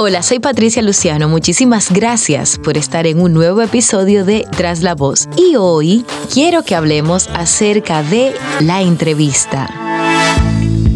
Hola, soy Patricia Luciano. Muchísimas gracias por estar en un nuevo episodio de Tras la Voz. Y hoy quiero que hablemos acerca de la entrevista.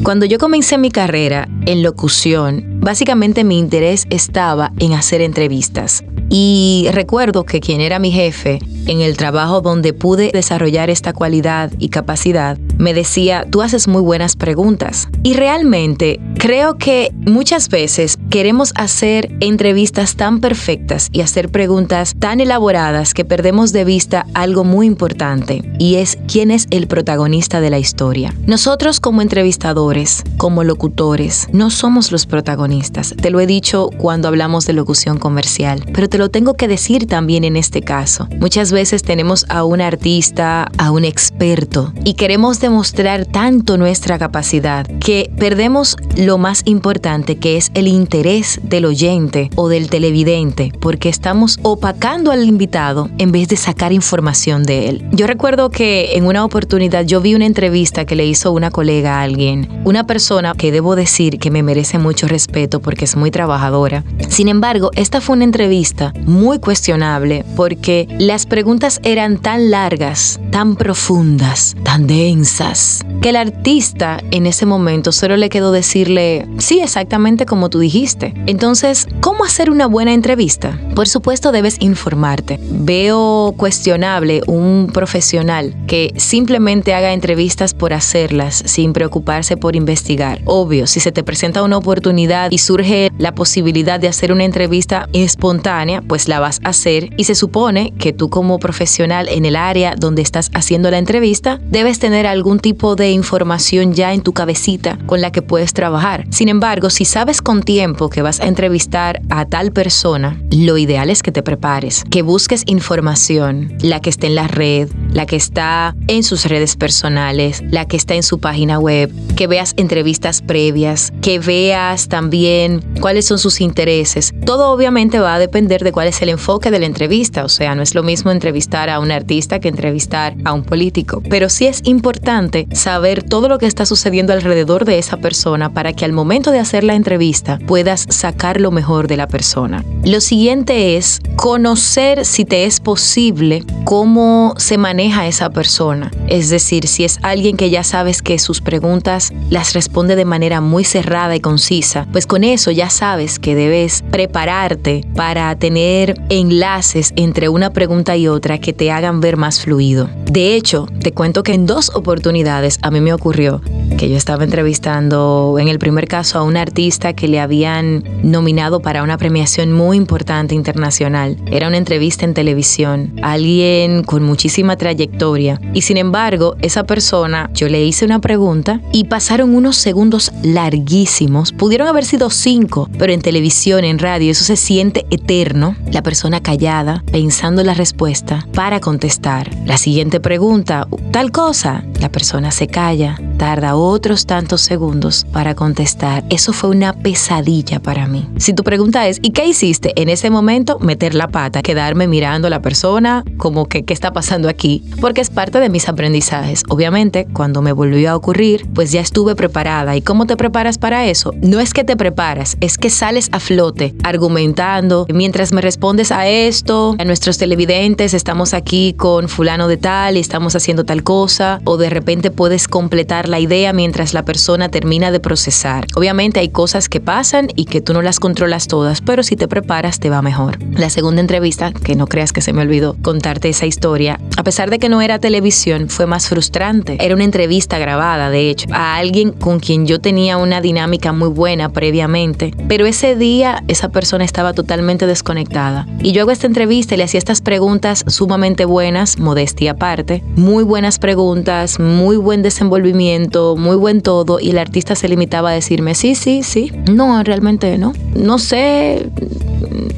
Cuando yo comencé mi carrera en locución, básicamente mi interés estaba en hacer entrevistas. Y recuerdo que quien era mi jefe en el trabajo donde pude desarrollar esta cualidad y capacidad, me decía, tú haces muy buenas preguntas. Y realmente creo que muchas veces queremos hacer entrevistas tan perfectas y hacer preguntas tan elaboradas que perdemos de vista algo muy importante y es quién es el protagonista de la historia. Nosotros como entrevistadores, como locutores, no somos los protagonistas. Te lo he dicho cuando hablamos de locución comercial, pero te lo tengo que decir también en este caso. Muchas veces tenemos a un artista, a un experto y queremos demostrar tanto nuestra capacidad que perdemos lo más importante que es el interés del oyente o del televidente porque estamos opacando al invitado en vez de sacar información de él. Yo recuerdo que en una oportunidad yo vi una entrevista que le hizo una colega a alguien, una persona que debo decir que me merece mucho respeto porque es muy trabajadora. Sin embargo, esta fue una entrevista muy cuestionable porque las preguntas preguntas eran tan largas, tan profundas, tan densas, que el artista en ese momento solo le quedó decirle, sí, exactamente como tú dijiste. Entonces, ¿cómo hacer una buena entrevista? Por supuesto, debes informarte. Veo cuestionable un profesional que simplemente haga entrevistas por hacerlas, sin preocuparse por investigar. Obvio, si se te presenta una oportunidad y surge la posibilidad de hacer una entrevista espontánea, pues la vas a hacer y se supone que tú como profesional en el área donde estás haciendo la entrevista, debes tener algún tipo de información ya en tu cabecita con la que puedes trabajar. Sin embargo, si sabes con tiempo que vas a entrevistar a tal persona, lo ideal es que te prepares, que busques información, la que esté en la red, la que está en sus redes personales, la que está en su página web, que veas entrevistas previas, que veas también cuáles son sus intereses. Todo obviamente va a depender de cuál es el enfoque de la entrevista, o sea, no es lo mismo entrevistar a un artista que entrevistar a un político, pero sí es importante saber todo lo que está sucediendo alrededor de esa persona para que al momento de hacer la entrevista puedas sacar lo mejor de la persona. Lo siguiente es conocer si te es posible cómo se maneja esa persona, es decir, si es alguien que ya sabes que sus preguntas las responde de manera muy cerrada y concisa, pues con eso ya sabes que debes prepararte para tener enlaces entre una pregunta y otra que te hagan ver más fluido. De hecho, te cuento que en dos oportunidades a mí me ocurrió que yo estaba entrevistando en el primer caso a un artista que le habían nominado para una premiación muy importante internacional. Era una entrevista en televisión, alguien con muchísima trayectoria. Y sin embargo, esa persona, yo le hice una pregunta y pasaron unos segundos larguísimos. Pudieron haber sido cinco, pero en televisión, en radio, eso se siente eterno. La persona callada, pensando la respuesta para contestar. La siguiente pregunta, tal cosa. La persona se calla, tarda otros tantos segundos para contestar. Eso fue una pesadilla para mí. Si tu pregunta es, ¿y qué hiciste? En ese momento, meter la pata, quedarme mirando a la persona, como que, ¿qué está pasando aquí? Porque es parte de mis aprendizajes. Obviamente, cuando me volvió a ocurrir, pues ya estuve preparada. ¿Y cómo te preparas para eso? No es que te preparas, es que sales a flote argumentando. Mientras me respondes a esto, a nuestros televidentes, estamos aquí con fulano de tal y estamos haciendo tal cosa. O de repente puedes completar la idea mientras la persona termina de procesar. Obviamente hay cosas que pasan y que tú no las controlas todas, pero si te preparas te va mejor. La segunda entrevista, que no creas que se me olvidó contarte esa historia, a pesar de que no era televisión, fue más frustrante. Era una entrevista grabada, de hecho, a alguien con quien yo tenía una dinámica muy buena previamente, pero ese día esa persona estaba totalmente desconectada. Y yo hago esta entrevista y le hacía estas preguntas sumamente buenas, modestia aparte, muy buenas preguntas, muy buen desenvolvimiento, muy buen todo, y el artista se limitaba a decirme, sí, sí, sí, no, realmente no, no sé,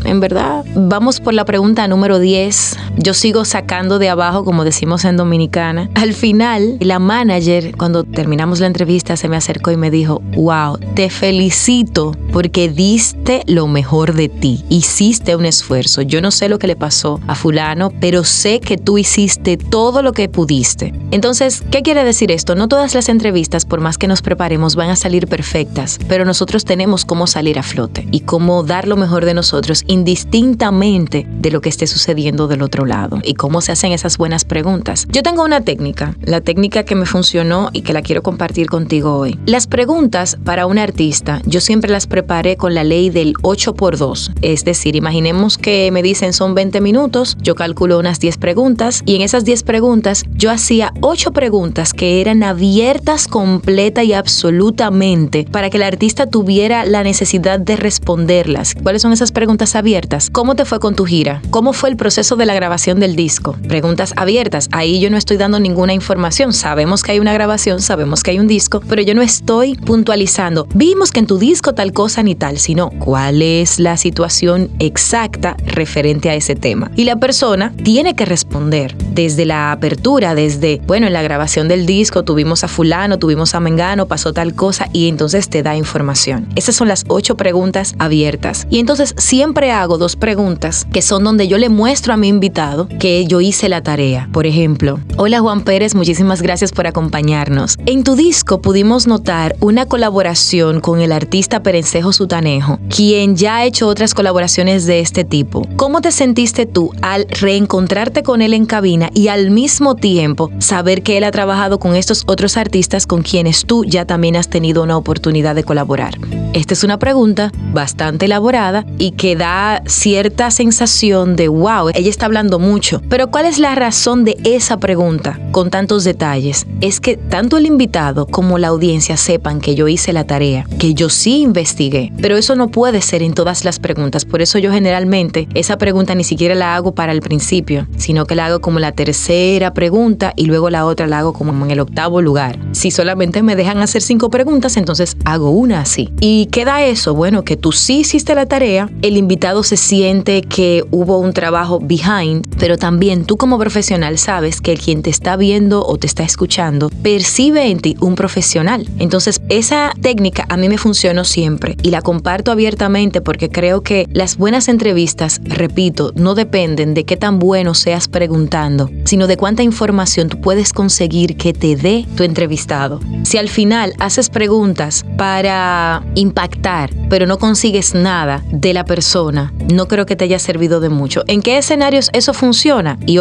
en verdad, vamos por la pregunta número 10. Yo sigo sacando de abajo, como decimos en Dominicana. Al final, la manager, cuando terminamos la entrevista, se me acercó y me dijo, wow, te felicito porque diste lo mejor de ti. Hiciste un esfuerzo. Yo no sé lo que le pasó a fulano, pero sé que tú hiciste todo lo que pudiste. Entonces, ¿qué quiere decir esto? No todas las entrevistas, por más que nos preparemos, van a salir perfectas, pero nosotros tenemos cómo salir a flote y cómo dar lo mejor de nosotros indistintamente de lo que esté sucediendo del otro lado y cómo se hacen esas buenas preguntas. Yo tengo una técnica, la técnica que me funcionó y que la quiero compartir contigo hoy. Las preguntas para un artista, yo siempre las preparé con la ley del 8 por 2. Es decir, imaginemos que me dicen son 20 minutos, yo calculo unas 10 preguntas y en esas 10 preguntas yo hacía 8 preguntas que eran abiertas completa y absolutamente para que el artista tuviera la necesidad de responderlas. ¿Cuáles son esas preguntas abiertas? ¿Cómo te fue con tu gira? ¿Cómo fue el proceso de la grabación del disco? Preguntas abiertas. Ahí yo no estoy dando ninguna información. Sabemos que hay una grabación, sabemos que hay un disco, pero yo no estoy puntualizando. Vimos que en tu disco tal cosa ni tal, sino cuál es la situación exacta referente a ese tema. Y la persona tiene que responder desde la apertura, desde, bueno, en la grabación del disco tuvimos a fulano, tuvimos a mengano, pasó tal cosa y entonces te da información. Esas son las ocho preguntas abiertas. Y entonces siempre hago dos preguntas que son donde yo le muestro a mi invitado que yo hice la tarea. Por ejemplo, hola Juan Pérez, muchísimas gracias por acompañarnos. En tu disco pudimos notar una colaboración con el artista Perencejo Sutanejo, quien ya ha hecho otras colaboraciones de este tipo. ¿Cómo te sentiste tú al reencontrarte con él en cabina y al mismo tiempo saber que él ha trabajado con estos otros artistas con quienes tú ya también has tenido una oportunidad de colaborar? Esta es una pregunta bastante elaborada y que da cierta sensación de wow, ella está hablando mucho. Pero ¿cuál es la razón de esa pregunta con tantos detalles? Es que tanto el invitado como la audiencia sepan que yo hice la tarea, que yo sí investigué. Pero eso no puede ser en todas las preguntas. Por eso yo generalmente esa pregunta ni siquiera la hago para el principio, sino que la hago como la tercera pregunta y luego la otra la hago como en el octavo lugar. Si solamente me dejan hacer cinco preguntas, entonces hago una así. ¿Y queda eso? Bueno, que tú sí hiciste la tarea, el invitado se siente que hubo un trabajo behind, pero también tú como profesional sabes que quien te está viendo o te está escuchando percibe en ti un profesional. Entonces, esa técnica a mí me funcionó siempre y la comparto abiertamente porque creo que las buenas entrevistas, repito, no dependen de qué tan bueno seas preguntando, sino de cuánta información tú puedes conseguir que te dé tu entrevistado. Si al final haces preguntas para impactar, pero no consigues nada de la persona, no creo que te haya servido de mucho. ¿En qué escenarios eso funciona? Y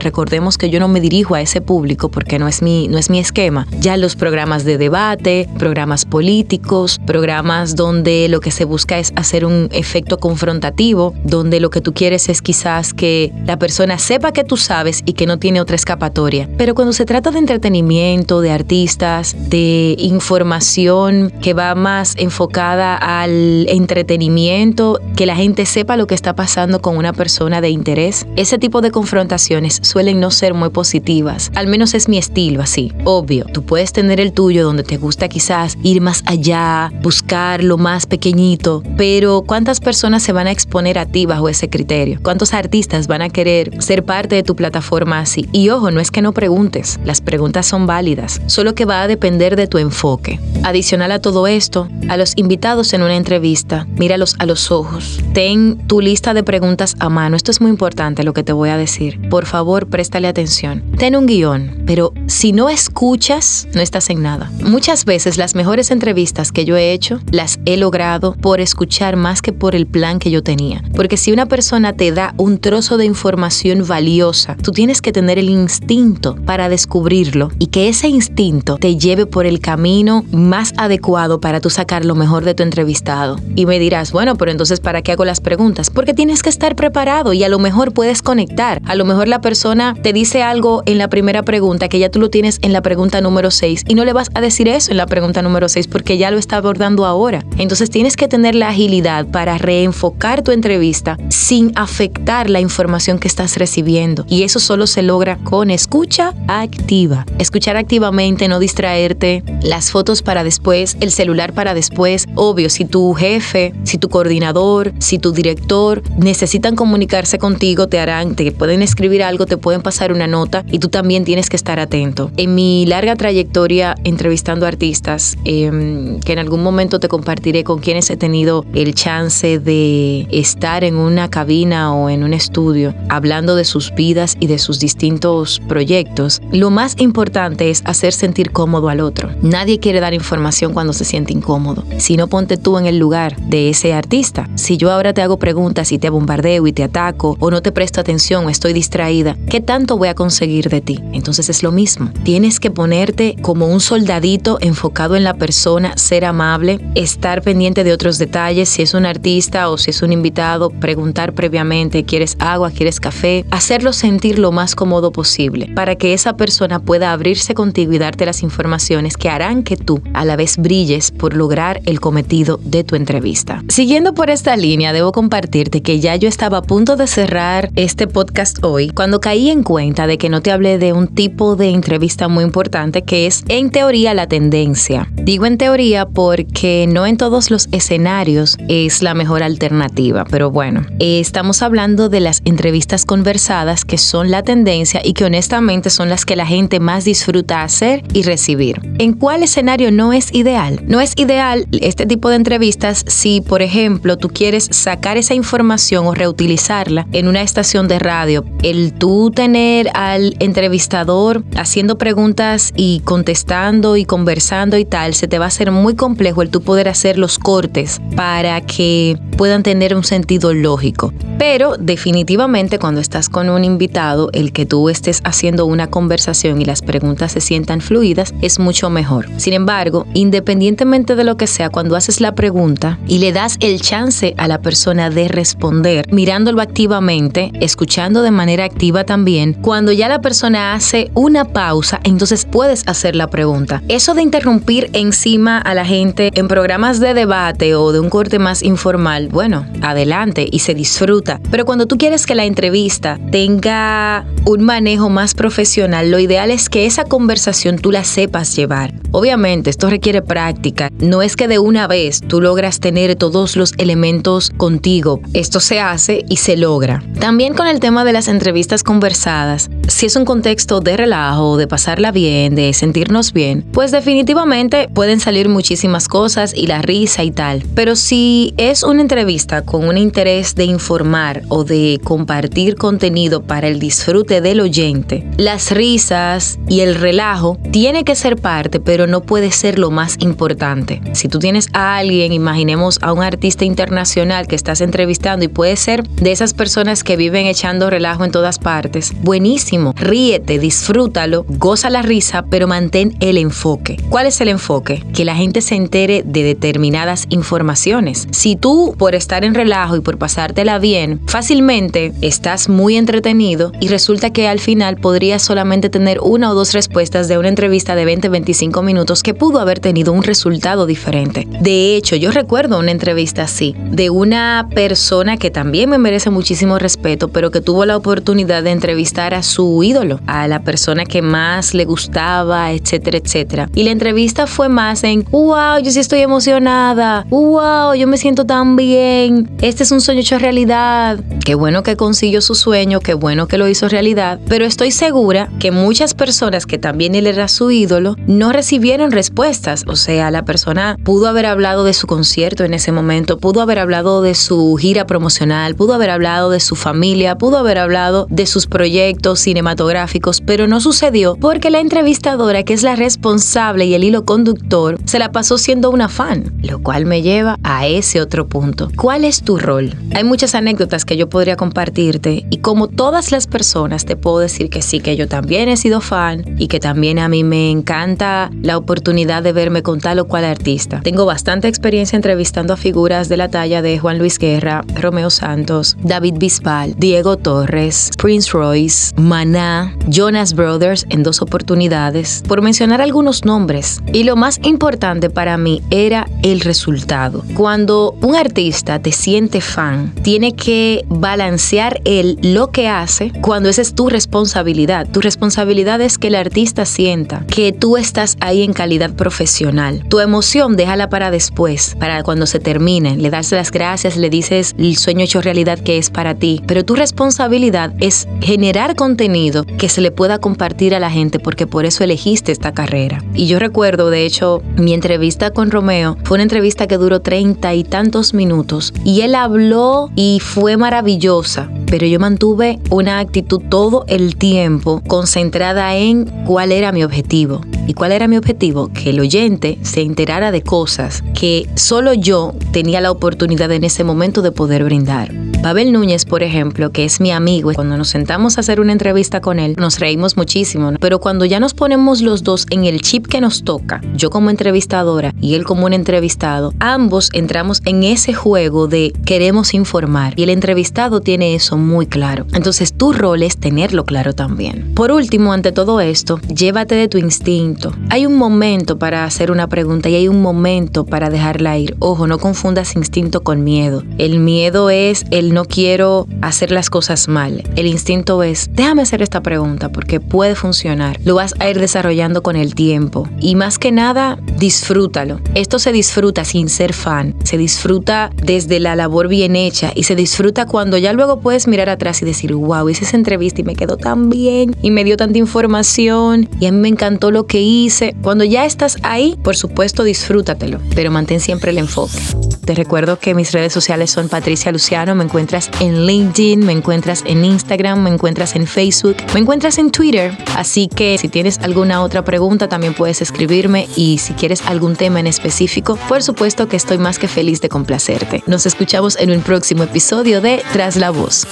recordemos que yo no me dirijo a ese público porque no es mi, no es mi esquema. Ya los programas de debate, programas políticos, programas donde lo que se busca es hacer un efecto confrontativo, donde lo que tú quieres es quizás que la persona sepa que tú sabes y que no tiene otra escapatoria. Pero cuando se trata de entretenimiento, de artistas, de información que va más enfocada al entretenimiento, que la gente sepa lo que está pasando con una persona de interés, ese tipo de confrontaciones suelen no ser muy positivas. Al menos es mi estilo así. Obvio, tú puedes tener el tuyo donde te gusta quizás ir más allá, buscar lo más pequeñito, pero ¿cuántas personas se van a exponer a ti bajo ese criterio? ¿Cuántos artistas van a querer ser parte de tu plataforma así? Y ojo, no es que no preguntes, las preguntas son válidas, solo que va a depender de tu enfoque. Adicional a todo esto, a los invitados en una entrevista, míralos a los ojos. Ten tu lista de preguntas a mano. Esto es muy importante lo que te voy a decir. Por favor, préstale atención. Ten un guion, pero si no escuchas, no estás en nada. Muchas veces las mejores entrevistas que yo he hecho las he logrado por escuchar más que por el plan que yo tenía. Porque si una persona te da un trozo de información valiosa, tú tienes que tener el instinto para descubrirlo y que ese instinto te lleve por el camino más adecuado para tú sacar lo mejor de tu entrevistado. Y me dirás, bueno, pero entonces ¿para qué hago las preguntas? Porque tienes que estar preparado y a lo mejor puedes conectar. A lo mejor la persona te dice algo en la primera pregunta que ya tú lo tienes en la pregunta número 6 y no le vas a decir eso en la pregunta número 6 porque ya lo está abordando ahora. Entonces tienes que tener la agilidad para reenfocar tu entrevista sin afectar la información que estás recibiendo. Y eso solo se logra con escucha activa. Escuchar activamente, no distraerte, las fotos para después, el celular para después. Obvio, si tu jefe, si tu coordinador, si tu director necesitan comunicarse contigo, te harán, te pueden escribir algo, te pueden pasar una nota y tú también tienes que estar atento. En mi larga trayectoria entrevistando artistas, em, que en algún momento te compartiré con quienes he tenido el chance de estar en una cabina o en un estudio hablando de sus vidas y de sus distintos proyectos, lo más importante es hacer sentir cómodo al otro. Nadie quiere dar información cuando se siente incómodo. Si no ponte tú en el lugar de ese artista. Si yo ahora te hago preguntas y te bombardeo y te ataco o no te presto atención o estoy distraída, ¿qué tanto voy a conseguir de ti? Entonces es lo mismo. Tienes que ponerte como un soldadito enfocado en la persona, ser amable, estar pendiente de otros detalles, si es un artista o si es un invitado, preguntar previamente, ¿quieres agua? ¿Quieres café? Hacerlo sentir lo más cómodo posible para que esa persona pueda abrirse contigo y darte las informaciones que harán que tú a la vez brilles por lograr el cometido de tu entrevista. Siguiendo por esta línea, debo compartirte que ya yo estaba a punto de cerrar este podcast hoy cuando caí en cuenta de que no te hablé de un tipo de entrevista muy importante que es en teoría la tendencia. Digo en teoría porque no en todos los escenarios es la mejor alternativa, pero bueno, estamos hablando de las entrevistas conversadas que son la tendencia y que honestamente son las que la gente más disfruta hacer y recibir. ¿En cuál escenario no es ideal? No es ideal este tipo de entrevistas si, por ejemplo, tú quieres sacar esa información o reutilizarla en una estación de radio. El tú tener al entrevistador haciendo preguntas y contestando y conversando y tal, se te va a hacer muy complejo el tú poder hacer los cortes para que puedan tener un sentido lógico. Pero definitivamente cuando estás con un invitado, el que tú estés haciendo una conversación y las preguntas se sientan fluidas es mucho mejor. Sin embargo, independientemente de lo que sea, cuando haces la pregunta y le das el chance a la persona de responder, mirándolo activamente, escuchando de manera activa también, cuando ya la persona hace una pausa, entonces puedes hacer la pregunta. Eso de interrumpir encima a la gente en programas de debate o de un corte más informal, bueno, adelante y se disfruta. Pero cuando tú quieres que la entrevista tenga un manejo más profesional, lo ideal es que esa conversación tú la sepas llevar. Obviamente, esto requiere práctica. No es que de una vez tú logras tener todos los elementos contigo. Esto se hace y se logra. También con el tema de las entrevistas conversadas, si es un contexto de relajo, de pasarla bien, de sentirnos bien, pues definitivamente pueden salir muchísimas cosas y la risa y tal. Pero si es una entrevista con un interés de informar o de compartir contenido para el disfrute del oyente, las risas y el relajo tiene que ser parte, pero no puede ser lo más importante. Si tú tienes a alguien, imaginemos a un artista internacional que estás entrevistando y puede ser de esas personas que viven echando relajo en todas partes, buenísimo, ríete, disfrútalo, goza la risa, pero mantén el enfoque. ¿Cuál es el enfoque? Que la gente se entere de determinadas informaciones. Si tú, por estar en relajo y por pasártela bien, fácilmente estás muy entretenido y resulta que al final podrías solamente tener una o dos respuestas de una entrevista de 20-25 minutos que pudo haber tenido un resultado diferente. De hecho, yo recuerdo una entrevista así, de una persona que también me merece muchísimo respeto, pero que tuvo la oportunidad de entrevistar a su ídolo, a la persona que más le gustaba, etcétera, etcétera. Y la entrevista fue más en, wow, yo sí estoy emocionada, wow, yo me siento tan bien, este es un sueño hecho realidad, qué bueno que consiguió su sueño, qué bueno que lo hizo realidad, pero estoy segura que muchas personas que también él era su ídolo no recibieron respuestas, o sea, la persona pudo haber hablado de su concierto en ese momento, pudo haber hablado de su gira promocional, pudo haber hablado de su familia, pudo haber hablado de sus proyectos cinematográficos, pero no sucedió porque la entrevistadora, que es la responsable y el hilo conductor, se la pasó siendo una fan, lo cual me lleva a ese otro punto. ¿Cuál es tu rol? Hay muchas anécdotas que yo podría compartirte y como todas las personas te puedo decir que sí, que yo también he sido fan y que también a mí me encanta la oportunidad de verme con tal o cual artista. Tengo bastante experiencia entrevistando a figuras de la talla de Juan Luis Guerra, Romeo Santos, David Bisbal, Diego Torres, Prince Royce, Man Maná, Jonas Brothers en dos oportunidades, por mencionar algunos nombres. Y lo más importante para mí era el resultado. Cuando un artista te siente fan, tiene que balancear él lo que hace cuando esa es tu responsabilidad. Tu responsabilidad es que el artista sienta que tú estás ahí en calidad profesional. Tu emoción déjala para después, para cuando se termine. Le das las gracias, le dices el sueño hecho realidad que es para ti. Pero tu responsabilidad es generar contenido que se le pueda compartir a la gente porque por eso elegiste esta carrera. Y yo recuerdo, de hecho, mi entrevista con Romeo fue una entrevista que duró treinta y tantos minutos y él habló y fue maravillosa, pero yo mantuve una actitud todo el tiempo concentrada en cuál era mi objetivo. ¿Y cuál era mi objetivo? Que el oyente se enterara de cosas que solo yo tenía la oportunidad en ese momento de poder brindar. Pavel Núñez, por ejemplo, que es mi amigo, cuando nos sentamos a hacer una entrevista con él, nos reímos muchísimo, pero cuando ya nos ponemos los dos en el chip que nos toca, yo como entrevistadora y él como un entrevistado, ambos entramos en ese juego de queremos informar y el entrevistado tiene eso muy claro. Entonces tu rol es tenerlo claro también. Por último, ante todo esto, llévate de tu instinto. Hay un momento para hacer una pregunta y hay un momento para dejarla ir. Ojo, no confundas instinto con miedo. El miedo es el no quiero hacer las cosas mal. El instinto es, déjame hacer esta pregunta porque puede funcionar. Lo vas a ir desarrollando con el tiempo. Y más que nada, disfrútalo. Esto se disfruta sin ser fan. Se disfruta desde la labor bien hecha y se disfruta cuando ya luego puedes mirar atrás y decir, wow, hice esa entrevista y me quedó tan bien y me dio tanta información y a mí me encantó lo que hice. Cuando ya estás ahí, por supuesto, disfrútatelo, pero mantén siempre el enfoque. Te recuerdo que mis redes sociales son Patricia Luciano, me encuentras en LinkedIn, me encuentras en Instagram, me encuentras en Facebook, me encuentras en Twitter. Así que si tienes alguna otra pregunta también puedes escribirme y si quieres algún tema en específico, por supuesto que estoy más que feliz de complacerte. Nos escuchamos en un próximo episodio de Tras la Voz.